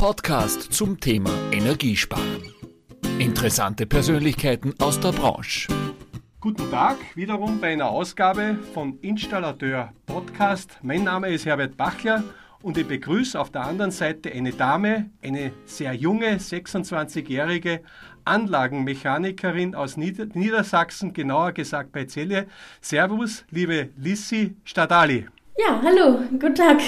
Podcast zum Thema Energiesparen. Interessante Persönlichkeiten aus der Branche. Guten Tag, wiederum bei einer Ausgabe von Installateur Podcast. Mein Name ist Herbert Bachler und ich begrüße auf der anderen Seite eine Dame, eine sehr junge, 26-jährige Anlagenmechanikerin aus Nieder Niedersachsen, genauer gesagt bei Celle. Servus, liebe Lissi Stadali. Ja, hallo, guten Tag.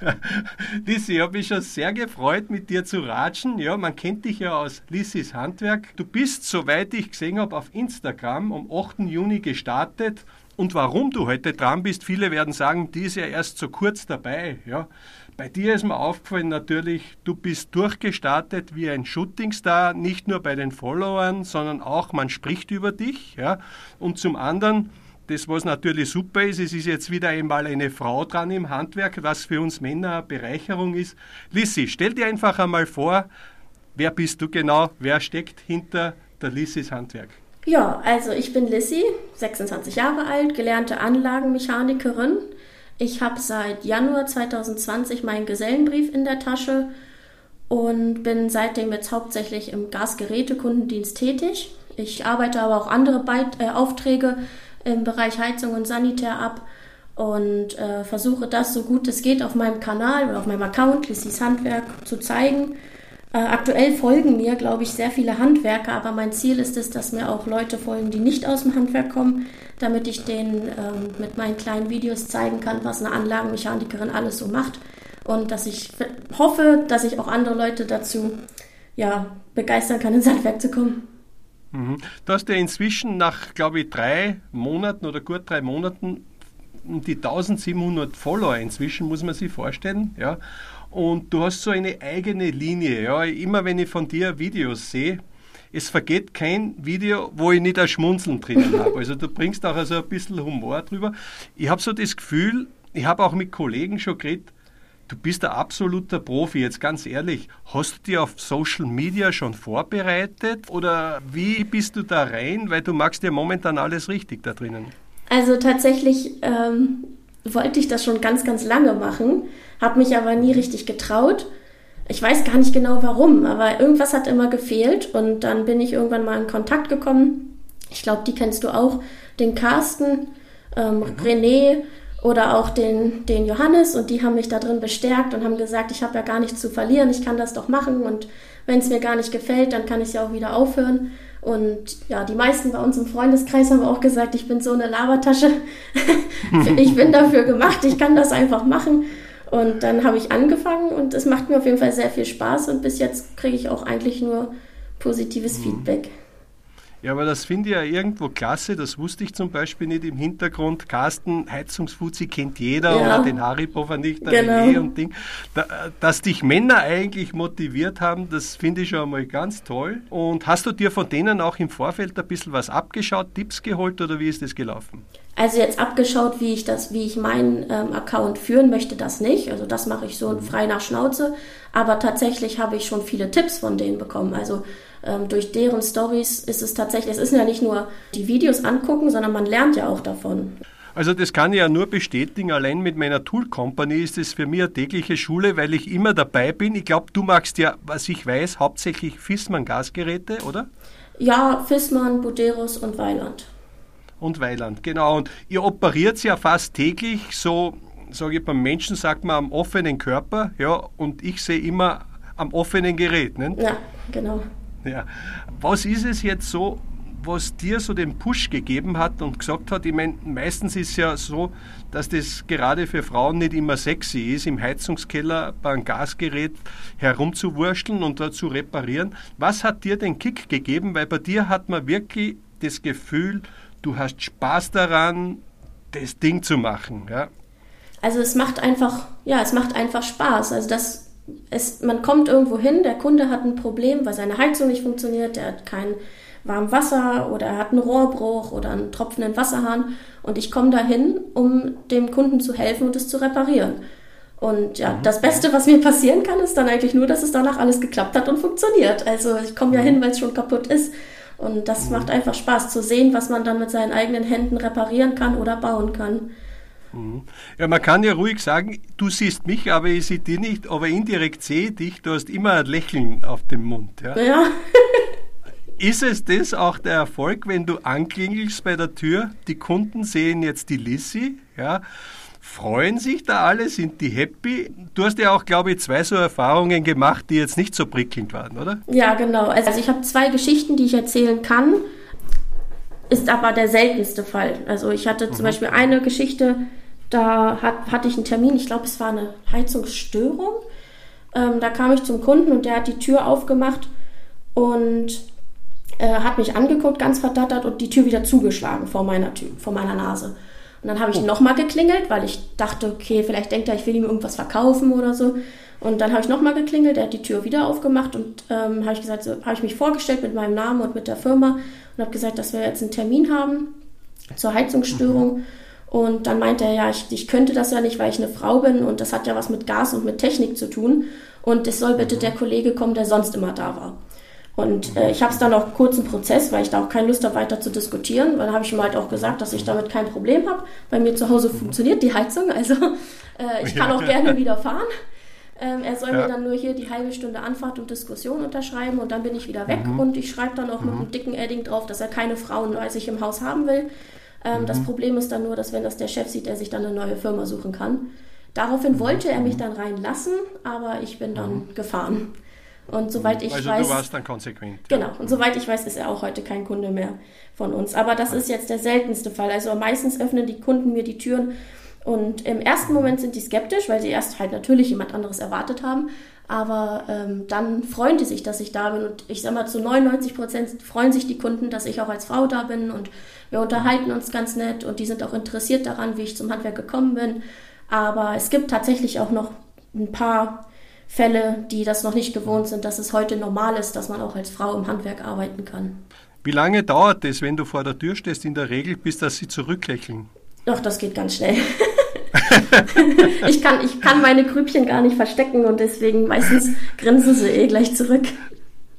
Lissi, ich habe mich schon sehr gefreut, mit dir zu ratschen. Ja, man kennt dich ja aus Lissis Handwerk. Du bist, soweit ich gesehen habe, auf Instagram am 8. Juni gestartet. Und warum du heute dran bist, viele werden sagen, die ist ja erst so kurz dabei. Ja. Bei dir ist mir aufgefallen natürlich, du bist durchgestartet wie ein Shootingstar, nicht nur bei den Followern, sondern auch man spricht über dich. Ja. Und zum anderen, das, was natürlich super ist, es ist jetzt wieder einmal eine Frau dran im Handwerk, was für uns Männer eine Bereicherung ist. Lissi, stell dir einfach einmal vor, wer bist du genau, wer steckt hinter der Lissis Handwerk? Ja, also ich bin Lissy, 26 Jahre alt, gelernte Anlagenmechanikerin. Ich habe seit Januar 2020 meinen Gesellenbrief in der Tasche und bin seitdem jetzt hauptsächlich im Gasgerätekundendienst tätig. Ich arbeite aber auch andere Beit äh, Aufträge im Bereich Heizung und Sanitär ab und äh, versuche das so gut es geht auf meinem Kanal oder auf meinem Account Lissys Handwerk zu zeigen. Äh, aktuell folgen mir, glaube ich, sehr viele Handwerker, aber mein Ziel ist es, dass mir auch Leute folgen, die nicht aus dem Handwerk kommen, damit ich denen ähm, mit meinen kleinen Videos zeigen kann, was eine Anlagenmechanikerin alles so macht und dass ich hoffe, dass ich auch andere Leute dazu ja, begeistern kann, ins Handwerk zu kommen. Mhm. Du hast ja inzwischen nach, glaube ich, drei Monaten oder gut drei Monaten die 1700 Follower inzwischen, muss man sich vorstellen. Ja. Und du hast so eine eigene Linie. Ja. Immer wenn ich von dir Videos sehe, es vergeht kein Video, wo ich nicht ein Schmunzeln drinnen habe. Also du bringst auch also ein bisschen Humor drüber. Ich habe so das Gefühl, ich habe auch mit Kollegen schon geredet, Du bist ein absoluter Profi, jetzt ganz ehrlich. Hast du dich auf Social Media schon vorbereitet oder wie bist du da rein? Weil du magst ja momentan alles richtig da drinnen. Also tatsächlich ähm, wollte ich das schon ganz, ganz lange machen, habe mich aber nie richtig getraut. Ich weiß gar nicht genau warum, aber irgendwas hat immer gefehlt und dann bin ich irgendwann mal in Kontakt gekommen. Ich glaube, die kennst du auch, den Carsten, ähm, mhm. René oder auch den, den Johannes und die haben mich da drin bestärkt und haben gesagt, ich habe ja gar nichts zu verlieren, ich kann das doch machen und wenn es mir gar nicht gefällt, dann kann ich ja auch wieder aufhören. Und ja, die meisten bei uns im Freundeskreis haben auch gesagt, ich bin so eine Labertasche. ich bin dafür gemacht, ich kann das einfach machen. Und dann habe ich angefangen und es macht mir auf jeden Fall sehr viel Spaß und bis jetzt kriege ich auch eigentlich nur positives mhm. Feedback. Ja, aber das finde ich ja irgendwo klasse. Das wusste ich zum Beispiel nicht im Hintergrund. Carsten, Heizungsfuzzi kennt jeder ja. oder den Haribo-Vernichter genau. und Ding. Da, dass dich Männer eigentlich motiviert haben, das finde ich schon einmal ganz toll. Und hast du dir von denen auch im Vorfeld ein bisschen was abgeschaut, Tipps geholt oder wie ist das gelaufen? Also jetzt abgeschaut, wie ich das, wie ich meinen ähm, Account führen möchte, das nicht. Also das mache ich so mhm. frei nach Schnauze. Aber tatsächlich habe ich schon viele Tipps von denen bekommen. Also ähm, durch deren Stories ist es tatsächlich, es ist ja nicht nur die Videos angucken, sondern man lernt ja auch davon. Also das kann ich ja nur bestätigen. Allein mit meiner Tool Company ist es für mich eine tägliche Schule, weil ich immer dabei bin. Ich glaube, du magst ja, was ich weiß, hauptsächlich Fissmann Gasgeräte, oder? Ja, Fissmann, Buderus und Weiland. Und Weiland, genau. Und ihr operiert ja fast täglich so, sage ich beim Menschen sagt man am offenen Körper, ja, und ich sehe immer am offenen Gerät. Ne? Ja, genau. Ja. Was ist es jetzt so, was dir so den Push gegeben hat und gesagt hat, ich meine, meistens ist es ja so, dass das gerade für Frauen nicht immer sexy ist, im Heizungskeller bei einem Gasgerät herumzuwurschteln und da zu reparieren. Was hat dir den Kick gegeben? Weil bei dir hat man wirklich das Gefühl, du hast Spaß daran, das Ding zu machen. Ja? Also es macht einfach, ja, es macht einfach Spaß. Also das es, man kommt irgendwo hin, der Kunde hat ein Problem, weil seine Heizung nicht funktioniert, der hat kein warmes Wasser oder er hat einen Rohrbruch oder einen tropfenden Wasserhahn und ich komme dahin, um dem Kunden zu helfen und es zu reparieren. Und ja, mhm. das Beste, was mir passieren kann, ist dann eigentlich nur, dass es danach alles geklappt hat und funktioniert. Also ich komme ja mhm. hin, weil es schon kaputt ist. Und das mhm. macht einfach Spaß zu sehen, was man dann mit seinen eigenen Händen reparieren kann oder bauen kann. Mhm. Ja, man kann ja ruhig sagen, du siehst mich, aber ich sehe dich nicht, aber indirekt sehe ich dich, du hast immer ein Lächeln auf dem Mund. Ja. Ja. Ist es das auch der Erfolg, wenn du anklingelst bei der Tür, die Kunden sehen jetzt die Lissy, ja, freuen sich da alle, sind die happy? Du hast ja auch, glaube ich, zwei so Erfahrungen gemacht, die jetzt nicht so prickelnd waren, oder? Ja, genau. Also ich habe zwei Geschichten, die ich erzählen kann, ist aber der seltenste Fall. Also ich hatte zum mhm. Beispiel eine Geschichte, da hat, hatte ich einen Termin, ich glaube, es war eine Heizungsstörung. Ähm, da kam ich zum Kunden und der hat die Tür aufgemacht und äh, hat mich angeguckt, ganz verdattert und die Tür wieder zugeschlagen vor meiner Tür, vor meiner Nase. Und dann habe ich oh. nochmal geklingelt, weil ich dachte, okay, vielleicht denkt er, ich will ihm irgendwas verkaufen oder so. Und dann habe ich nochmal geklingelt, er hat die Tür wieder aufgemacht und ähm, habe ich gesagt, so, habe ich mich vorgestellt mit meinem Namen und mit der Firma und habe gesagt, dass wir jetzt einen Termin haben zur Heizungsstörung. Mhm. Und dann meinte er, ja, ich, ich könnte das ja nicht, weil ich eine Frau bin und das hat ja was mit Gas und mit Technik zu tun. Und es soll bitte mhm. der Kollege kommen, der sonst immer da war. Und äh, ich habe es dann auch kurz im Prozess, weil ich da auch keine Lust habe, weiter zu diskutieren. Weil dann habe ich ihm halt auch gesagt, dass ich damit kein Problem habe. Bei mir zu Hause funktioniert die Heizung, also äh, ich kann auch gerne wieder fahren. Ähm, er soll ja. mir dann nur hier die halbe Stunde Anfahrt und Diskussion unterschreiben und dann bin ich wieder weg. Mhm. Und ich schreibe dann auch mhm. mit einem dicken Edding drauf, dass er keine Frauen bei sich im Haus haben will. Ähm, mhm. Das Problem ist dann nur, dass wenn das der Chef sieht, er sich dann eine neue Firma suchen kann. Daraufhin mhm. wollte er mich dann reinlassen, aber ich bin dann mhm. gefahren. Und soweit ich also weiß. Du warst dann konsequent. Genau. Und soweit ich weiß, ist er auch heute kein Kunde mehr von uns. Aber das ist jetzt der seltenste Fall. Also meistens öffnen die Kunden mir die Türen und im ersten Moment sind die skeptisch, weil sie erst halt natürlich jemand anderes erwartet haben. Aber ähm, dann freuen die sich, dass ich da bin. Und ich sag mal, zu 99 Prozent freuen sich die Kunden, dass ich auch als Frau da bin. Und wir unterhalten uns ganz nett. Und die sind auch interessiert daran, wie ich zum Handwerk gekommen bin. Aber es gibt tatsächlich auch noch ein paar Fälle, die das noch nicht gewohnt sind, dass es heute normal ist, dass man auch als Frau im Handwerk arbeiten kann. Wie lange dauert es, wenn du vor der Tür stehst, in der Regel, bis dass sie zurücklächeln? Doch, das geht ganz schnell. ich, kann, ich kann meine Grübchen gar nicht verstecken und deswegen meistens grinsen sie eh gleich zurück.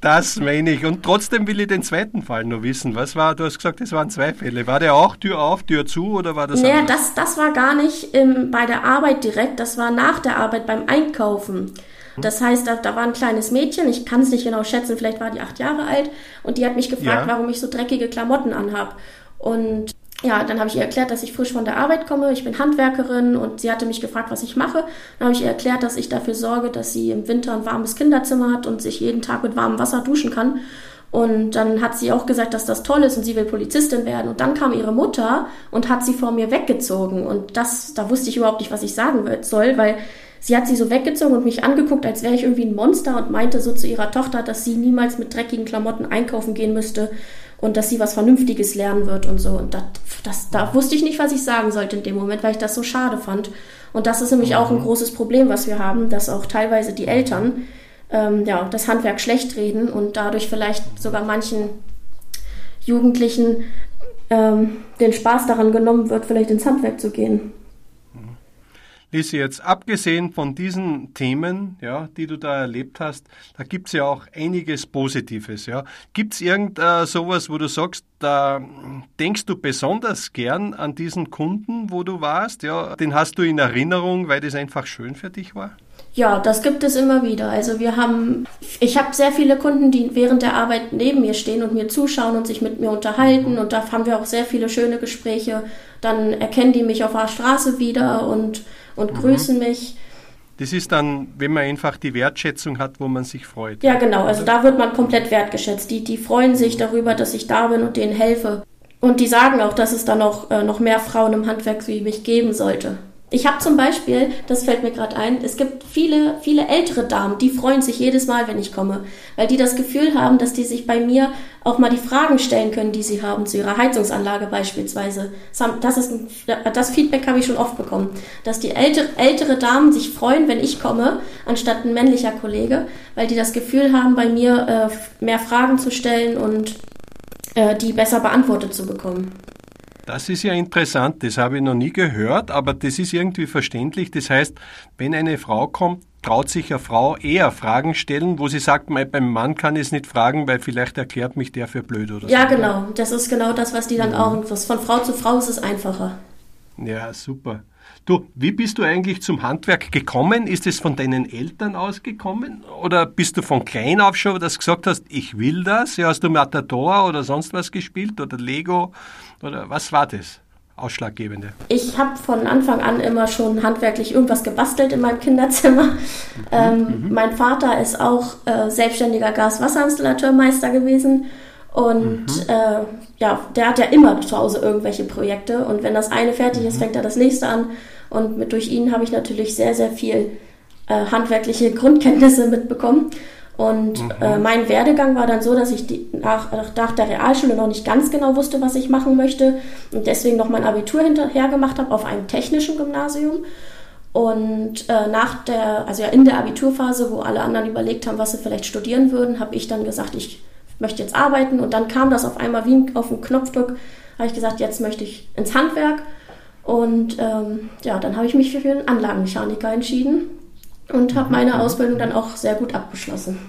Das meine ich. Und trotzdem will ich den zweiten Fall nur wissen. Was war, du hast gesagt, es waren zwei Fälle. War der auch Tür auf, Tür zu oder war das Naja, das, das war gar nicht ähm, bei der Arbeit direkt, das war nach der Arbeit beim Einkaufen. Das heißt, da, da war ein kleines Mädchen, ich kann es nicht genau schätzen, vielleicht war die acht Jahre alt, und die hat mich gefragt, ja. warum ich so dreckige Klamotten anhab. Und ja, dann habe ich ihr erklärt, dass ich frisch von der Arbeit komme. Ich bin Handwerkerin und sie hatte mich gefragt, was ich mache. Dann habe ich ihr erklärt, dass ich dafür sorge, dass sie im Winter ein warmes Kinderzimmer hat und sich jeden Tag mit warmem Wasser duschen kann. Und dann hat sie auch gesagt, dass das toll ist und sie will Polizistin werden. Und dann kam ihre Mutter und hat sie vor mir weggezogen. Und das, da wusste ich überhaupt nicht, was ich sagen soll, weil sie hat sie so weggezogen und mich angeguckt, als wäre ich irgendwie ein Monster und meinte so zu ihrer Tochter, dass sie niemals mit dreckigen Klamotten einkaufen gehen müsste und dass sie was Vernünftiges lernen wird und so. Und das, das, da wusste ich nicht, was ich sagen sollte in dem Moment, weil ich das so schade fand. Und das ist nämlich auch ein mhm. großes Problem, was wir haben, dass auch teilweise die Eltern ähm, ja, das Handwerk schlecht reden und dadurch vielleicht sogar manchen Jugendlichen ähm, den Spaß daran genommen wird, vielleicht ins Handwerk zu gehen. Lisi, jetzt abgesehen von diesen Themen, ja, die du da erlebt hast, da gibt es ja auch einiges Positives. Ja. Gibt es irgend äh, sowas, wo du sagst, da denkst du besonders gern an diesen Kunden, wo du warst? Ja, den hast du in Erinnerung, weil das einfach schön für dich war? Ja, das gibt es immer wieder. Also wir haben, ich habe sehr viele Kunden, die während der Arbeit neben mir stehen und mir zuschauen und sich mit mir unterhalten. Und da haben wir auch sehr viele schöne Gespräche. Dann erkennen die mich auf der Straße wieder und und mhm. grüßen mich. Das ist dann, wenn man einfach die Wertschätzung hat, wo man sich freut. Ja, genau. Also da wird man komplett wertgeschätzt. Die, die freuen sich darüber, dass ich da bin und denen helfe. Und die sagen auch, dass es da noch, äh, noch mehr Frauen im Handwerk wie mich geben sollte. Ich habe zum Beispiel, das fällt mir gerade ein, es gibt viele, viele ältere Damen, die freuen sich jedes Mal, wenn ich komme, weil die das Gefühl haben, dass die sich bei mir auch mal die Fragen stellen können, die sie haben zu ihrer Heizungsanlage beispielsweise. Das, ist ein, das Feedback habe ich schon oft bekommen, dass die ältere, ältere Damen sich freuen, wenn ich komme, anstatt ein männlicher Kollege, weil die das Gefühl haben, bei mir äh, mehr Fragen zu stellen und äh, die besser beantwortet zu bekommen. Das ist ja interessant, das habe ich noch nie gehört, aber das ist irgendwie verständlich. Das heißt, wenn eine Frau kommt, traut sich eine Frau eher Fragen stellen, wo sie sagt, beim Mann kann ich es nicht fragen, weil vielleicht erklärt mich der für blöd oder so. Ja, genau. Das ist genau das, was die dann mhm. auch, von Frau zu Frau ist es einfacher. Ja, super. Du, wie bist du eigentlich zum Handwerk gekommen? Ist es von deinen Eltern ausgekommen? Oder bist du von klein auf schon, dass du gesagt hast, ich will das? Ja, hast du Matador oder sonst was gespielt oder Lego? Oder was war das? Ausschlaggebende? Ich habe von Anfang an immer schon handwerklich irgendwas gebastelt in meinem Kinderzimmer. Mhm, ähm, mhm. Mein Vater ist auch äh, selbstständiger Gas-Wasserinstallateurmeister gewesen und mhm. äh, ja, der hat ja immer zu Hause irgendwelche Projekte und wenn das eine fertig ist, mhm. fängt er das nächste an. Und mit, durch ihn habe ich natürlich sehr, sehr viel äh, handwerkliche Grundkenntnisse mitbekommen. Und mhm. äh, mein Werdegang war dann so, dass ich die, nach, nach der Realschule noch nicht ganz genau wusste, was ich machen möchte und deswegen noch mein Abitur hinterher gemacht habe auf einem technischen Gymnasium. Und äh, nach der, also ja in der Abiturphase, wo alle anderen überlegt haben, was sie vielleicht studieren würden, habe ich dann gesagt, ich möchte jetzt arbeiten. Und dann kam das auf einmal wie auf den Knopfdruck, habe ich gesagt, jetzt möchte ich ins Handwerk. Und ähm, ja, dann habe ich mich für einen Anlagenmechaniker entschieden und habe meine Ausbildung dann auch sehr gut abgeschlossen.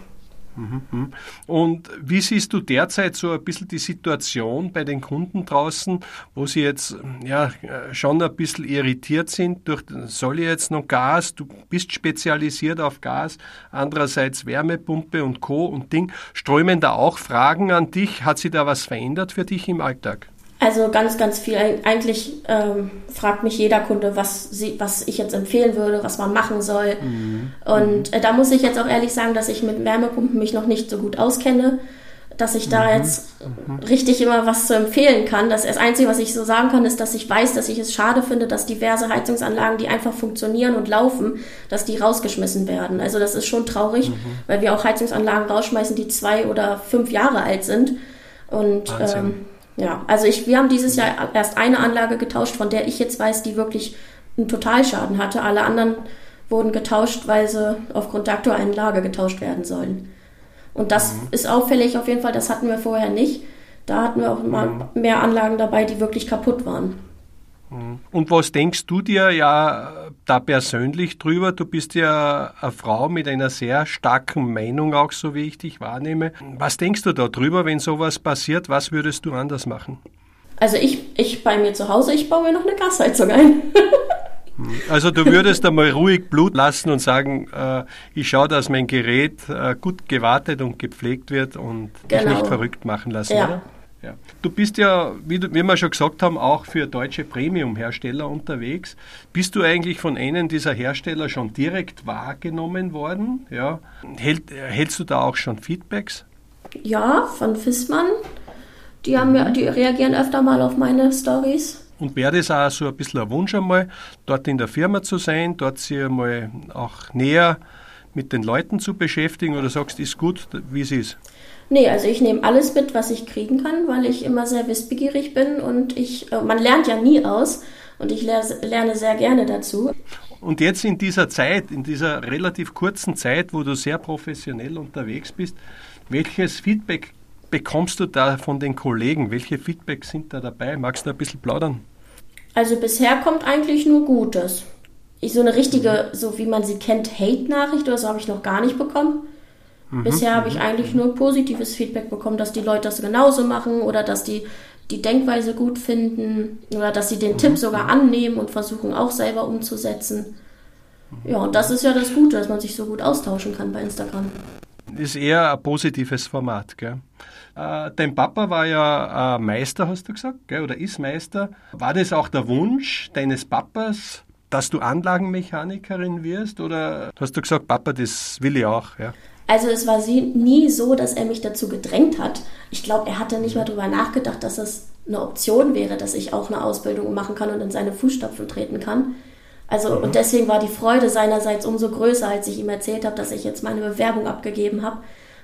Mhm. Und wie siehst du derzeit so ein bisschen die Situation bei den Kunden draußen, wo sie jetzt ja schon ein bisschen irritiert sind durch, soll ich jetzt noch Gas? Du bist spezialisiert auf Gas, andererseits Wärmepumpe und Co. und Ding. Strömen da auch Fragen an dich? Hat sich da was verändert für dich im Alltag? Also ganz, ganz viel. Eigentlich ähm, fragt mich jeder Kunde, was, sie, was ich jetzt empfehlen würde, was man machen soll. Mhm. Und äh, da muss ich jetzt auch ehrlich sagen, dass ich mit Wärmepumpen mich noch nicht so gut auskenne, dass ich da mhm. jetzt mhm. richtig immer was zu empfehlen kann. Das, das Einzige, was ich so sagen kann, ist, dass ich weiß, dass ich es schade finde, dass diverse Heizungsanlagen, die einfach funktionieren und laufen, dass die rausgeschmissen werden. Also das ist schon traurig, mhm. weil wir auch Heizungsanlagen rausschmeißen, die zwei oder fünf Jahre alt sind. Und ähm, ja, also ich, wir haben dieses Jahr erst eine Anlage getauscht, von der ich jetzt weiß, die wirklich einen Totalschaden hatte. Alle anderen wurden getauscht, weil sie aufgrund der aktuellen Lage getauscht werden sollen. Und das mhm. ist auffällig auf jeden Fall, das hatten wir vorher nicht. Da hatten wir auch mal mhm. mehr Anlagen dabei, die wirklich kaputt waren. Und was denkst du dir ja da persönlich drüber? Du bist ja eine Frau mit einer sehr starken Meinung, auch so wie ich dich wahrnehme. Was denkst du da drüber, wenn sowas passiert? Was würdest du anders machen? Also ich, ich bei mir zu Hause, ich baue mir noch eine Gasheizung ein. Also du würdest einmal ruhig Blut lassen und sagen, äh, ich schaue, dass mein Gerät äh, gut gewartet und gepflegt wird und genau. dich nicht verrückt machen lassen, ja. oder? Ja. Du bist ja, wie, du, wie, wir schon gesagt haben, auch für deutsche Premium-Hersteller unterwegs. Bist du eigentlich von einem dieser Hersteller schon direkt wahrgenommen worden? Ja. Hält, hältst du da auch schon Feedbacks? Ja, von Fissmann. Die, haben ja, die reagieren öfter mal auf meine Stories. Und wäre das auch so ein bisschen ein Wunsch einmal, dort in der Firma zu sein, dort sich einmal auch näher mit den Leuten zu beschäftigen oder sagst, ist gut, wie es ist? Nee, also ich nehme alles mit, was ich kriegen kann, weil ich immer sehr wissbegierig bin und ich, äh, man lernt ja nie aus und ich lerne sehr gerne dazu. Und jetzt in dieser Zeit, in dieser relativ kurzen Zeit, wo du sehr professionell unterwegs bist, welches Feedback bekommst du da von den Kollegen? Welche Feedbacks sind da dabei? Magst du ein bisschen plaudern? Also bisher kommt eigentlich nur Gutes. Ich so eine richtige, so wie man sie kennt, Hate-Nachricht oder so habe ich noch gar nicht bekommen. Mhm. Bisher habe ich eigentlich nur positives Feedback bekommen, dass die Leute das genauso machen oder dass die die Denkweise gut finden oder dass sie den mhm. Tipp sogar annehmen und versuchen auch selber umzusetzen. Ja, und das ist ja das Gute, dass man sich so gut austauschen kann bei Instagram. Ist eher ein positives Format, gell? Äh, dein Papa war ja äh, Meister, hast du gesagt, gell? oder ist Meister. War das auch der Wunsch deines Papas, dass du Anlagenmechanikerin wirst? Oder hast du gesagt, Papa, das will ich auch? Ja? Also es war nie so, dass er mich dazu gedrängt hat. Ich glaube, er hatte nicht mal darüber nachgedacht, dass es eine Option wäre, dass ich auch eine Ausbildung machen kann und in seine Fußstapfen treten kann. Also mhm. und deswegen war die Freude seinerseits umso größer, als ich ihm erzählt habe, dass ich jetzt meine Bewerbung abgegeben habe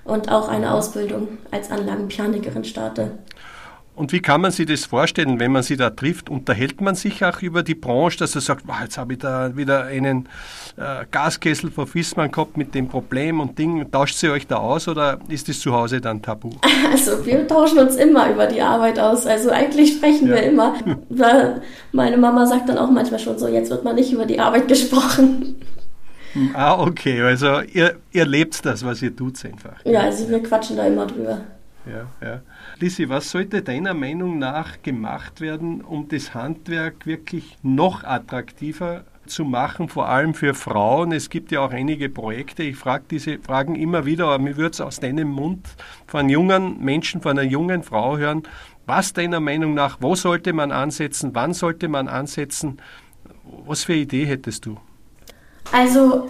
und auch eine mhm. Ausbildung als Anlagenmechanikerin starte. Und wie kann man sich das vorstellen, wenn man sie da trifft? Unterhält man sich auch über die Branche, dass er sagt, wow, jetzt habe ich da wieder einen äh, Gaskessel von Fissmann gehabt mit dem Problem und Ding. Tauscht sie euch da aus oder ist das zu Hause dann tabu? Also wir tauschen uns immer über die Arbeit aus. Also eigentlich sprechen ja. wir immer. Meine Mama sagt dann auch manchmal schon so, jetzt wird mal nicht über die Arbeit gesprochen. Ah, okay. Also ihr, ihr lebt das, was ihr tut einfach. Ja, also wir quatschen da immer drüber. Ja, ja. Lissi, was sollte deiner Meinung nach gemacht werden, um das Handwerk wirklich noch attraktiver zu machen, vor allem für Frauen. Es gibt ja auch einige Projekte. Ich frage diese Fragen immer wieder, aber mir würde es aus deinem Mund von jungen Menschen, von einer jungen Frau hören. Was deiner Meinung nach, wo sollte man ansetzen, wann sollte man ansetzen? Was für Idee hättest du? Also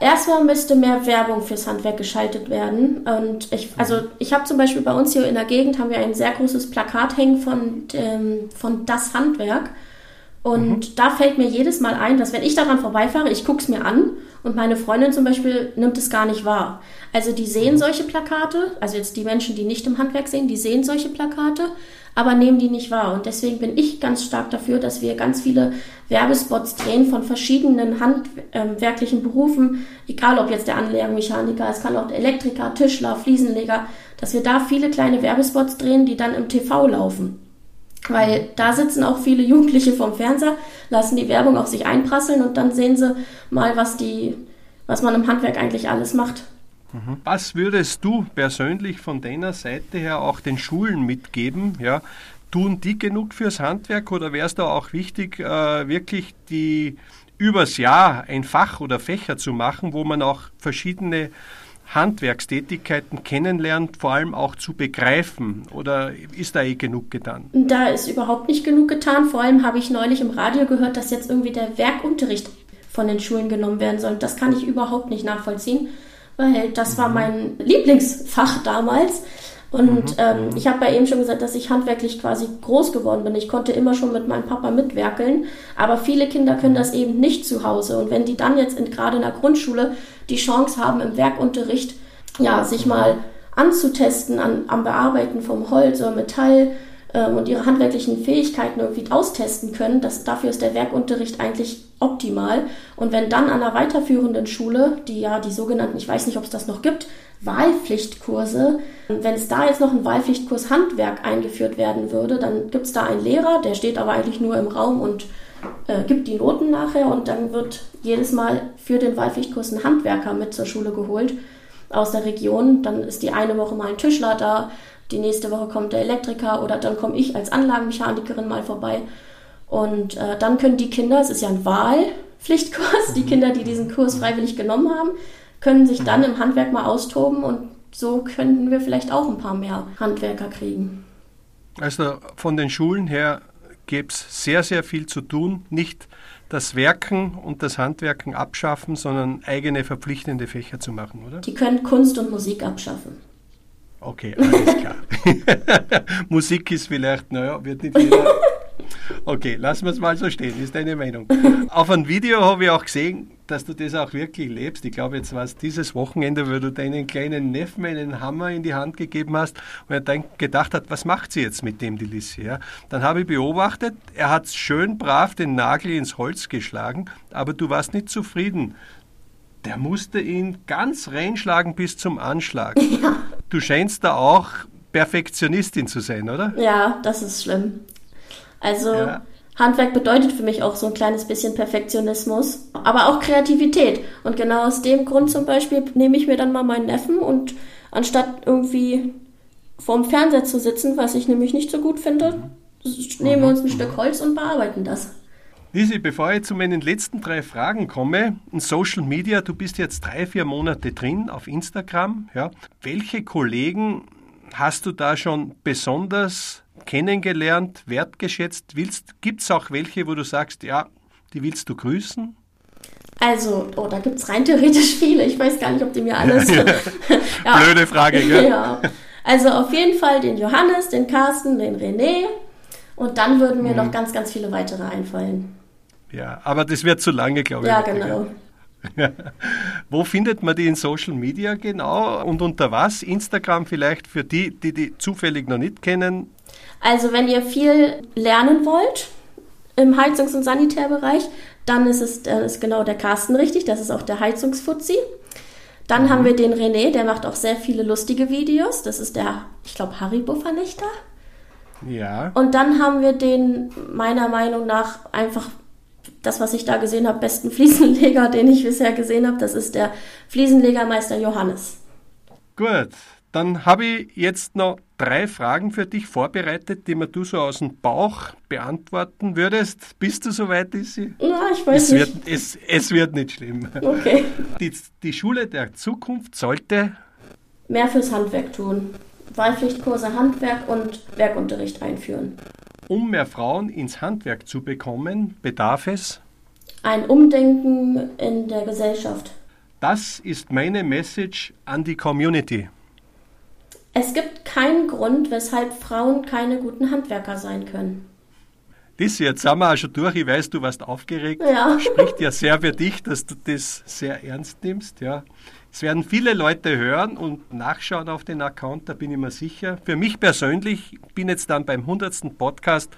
erstmal müsste mehr Werbung fürs Handwerk geschaltet werden. Und ich, also ich habe zum Beispiel bei uns hier in der Gegend haben wir ein sehr großes Plakat hängen von, ähm, von das Handwerk. Und mhm. da fällt mir jedes Mal ein, dass wenn ich daran vorbeifahre, ich gucke es mir an und meine Freundin zum Beispiel nimmt es gar nicht wahr. Also die sehen mhm. solche Plakate, also jetzt die Menschen, die nicht im Handwerk sehen, die sehen solche Plakate, aber nehmen die nicht wahr. Und deswegen bin ich ganz stark dafür, dass wir ganz viele Werbespots drehen von verschiedenen handwerklichen Berufen, egal ob jetzt der Anlagenmechaniker, es kann auch der Elektriker, Tischler, Fliesenleger, dass wir da viele kleine Werbespots drehen, die dann im TV laufen. Weil da sitzen auch viele Jugendliche vom Fernseher, lassen die Werbung auf sich einprasseln und dann sehen sie mal, was die, was man im Handwerk eigentlich alles macht. Mhm. Was würdest du persönlich von deiner Seite her auch den Schulen mitgeben? Ja, tun die genug fürs Handwerk oder wäre es da auch wichtig, äh, wirklich die übers Jahr ein Fach oder Fächer zu machen, wo man auch verschiedene Handwerkstätigkeiten kennenlernt, vor allem auch zu begreifen? Oder ist da eh genug getan? Da ist überhaupt nicht genug getan. Vor allem habe ich neulich im Radio gehört, dass jetzt irgendwie der Werkunterricht von den Schulen genommen werden soll. Das kann ich überhaupt nicht nachvollziehen, weil das war mein Lieblingsfach damals. Und mhm. ähm, ich habe bei ihm schon gesagt, dass ich handwerklich quasi groß geworden bin. Ich konnte immer schon mit meinem Papa mitwerkeln, aber viele Kinder können das eben nicht zu Hause. Und wenn die dann jetzt in, gerade in der Grundschule die Chance haben, im Werkunterricht ja, sich mal anzutesten an, am Bearbeiten vom Holz oder Metall ähm, und ihre handwerklichen Fähigkeiten irgendwie austesten können, das, dafür ist der Werkunterricht eigentlich optimal. Und wenn dann an einer weiterführenden Schule, die ja die sogenannten, ich weiß nicht, ob es das noch gibt, Wahlpflichtkurse, wenn es da jetzt noch ein Wahlpflichtkurs Handwerk eingeführt werden würde, dann gibt es da einen Lehrer, der steht aber eigentlich nur im Raum und äh, gibt die Noten nachher und dann wird jedes Mal für den Wahlpflichtkurs ein Handwerker mit zur Schule geholt aus der Region. Dann ist die eine Woche mal ein Tischler da, die nächste Woche kommt der Elektriker oder dann komme ich als Anlagenmechanikerin mal vorbei. Und äh, dann können die Kinder, es ist ja ein Wahlpflichtkurs, die Kinder, die diesen Kurs freiwillig genommen haben, können sich dann im Handwerk mal austoben und so könnten wir vielleicht auch ein paar mehr Handwerker kriegen. Also von den Schulen her gäbe es sehr, sehr viel zu tun. Nicht das Werken und das Handwerken abschaffen, sondern eigene verpflichtende Fächer zu machen, oder? Die können Kunst und Musik abschaffen. Okay, alles klar. Musik ist vielleicht, naja, wird nicht jeder. Okay, lassen wir es mal so stehen, ist deine Meinung. Auf einem Video habe ich auch gesehen, dass du das auch wirklich lebst. Ich glaube, jetzt war es dieses Wochenende, wo du deinen kleinen Neffen einen Hammer in die Hand gegeben hast und er dann gedacht hat, was macht sie jetzt mit dem, die Lissi? Ja? Dann habe ich beobachtet, er hat schön brav den Nagel ins Holz geschlagen, aber du warst nicht zufrieden. Der musste ihn ganz reinschlagen bis zum Anschlag. Ja. Du scheinst da auch Perfektionistin zu sein, oder? Ja, das ist schlimm. Also ja. Handwerk bedeutet für mich auch so ein kleines bisschen Perfektionismus, aber auch Kreativität. Und genau aus dem Grund zum Beispiel nehme ich mir dann mal meinen Neffen und anstatt irgendwie vorm Fernseher zu sitzen, was ich nämlich nicht so gut finde, nehmen wir uns ein mhm. Stück Holz und bearbeiten das. Lisi, bevor ich zu meinen letzten drei Fragen komme, in Social Media, du bist jetzt drei, vier Monate drin auf Instagram. Ja. Welche Kollegen hast du da schon besonders kennengelernt, wertgeschätzt? Gibt es auch welche, wo du sagst, ja, die willst du grüßen? Also, oh, da gibt es rein theoretisch viele. Ich weiß gar nicht, ob die mir alles. ja. Blöde Frage, gell? ja. Also auf jeden Fall den Johannes, den Carsten, den René. Und dann würden mir mhm. noch ganz, ganz viele weitere einfallen. Ja, aber das wird zu lange, glaube ich. Ja, genau. Wo findet man die in Social Media genau und unter was? Instagram vielleicht für die, die die zufällig noch nicht kennen? Also wenn ihr viel lernen wollt im Heizungs- und Sanitärbereich, dann ist es dann ist genau der Carsten richtig, das ist auch der Heizungsfuzzi. Dann mhm. haben wir den René, der macht auch sehr viele lustige Videos. Das ist der, ich glaube, Haribo-Vernichter. Ja. Und dann haben wir den, meiner Meinung nach, einfach das, was ich da gesehen habe, besten Fliesenleger, den ich bisher gesehen habe. Das ist der Fliesenlegermeister Johannes. Gut, Dann habe ich jetzt noch drei Fragen für dich vorbereitet, die mir du so aus dem Bauch beantworten würdest. Bist du soweit, Issy? Ja, ich weiß es nicht. Wird, es, es wird nicht schlimm. Okay. Die, die Schule der Zukunft sollte Mehr fürs Handwerk tun. Wahlpflichtkurse Handwerk und Werkunterricht einführen. Um mehr Frauen ins Handwerk zu bekommen, bedarf es. Ein Umdenken in der Gesellschaft. Das ist meine Message an die Community. Es gibt keinen Grund, weshalb Frauen keine guten Handwerker sein können. Das jetzt sind wir auch schon durch. Ich weiß, du warst aufgeregt. Ja. Spricht ja sehr für dich, dass du das sehr ernst nimmst. Ja. Es werden viele Leute hören und nachschauen auf den Account, da bin ich mir sicher. Für mich persönlich bin jetzt dann beim 100. Podcast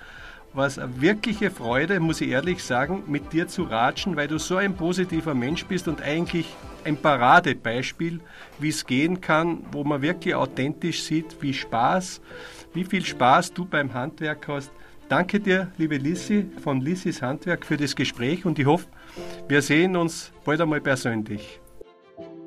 war es eine wirkliche Freude, muss ich ehrlich sagen, mit dir zu ratschen, weil du so ein positiver Mensch bist und eigentlich ein Paradebeispiel, wie es gehen kann, wo man wirklich authentisch sieht, wie Spaß, wie viel Spaß du beim Handwerk hast. Danke dir, liebe Lissi von Lissis Handwerk für das Gespräch und ich hoffe, wir sehen uns bald einmal persönlich.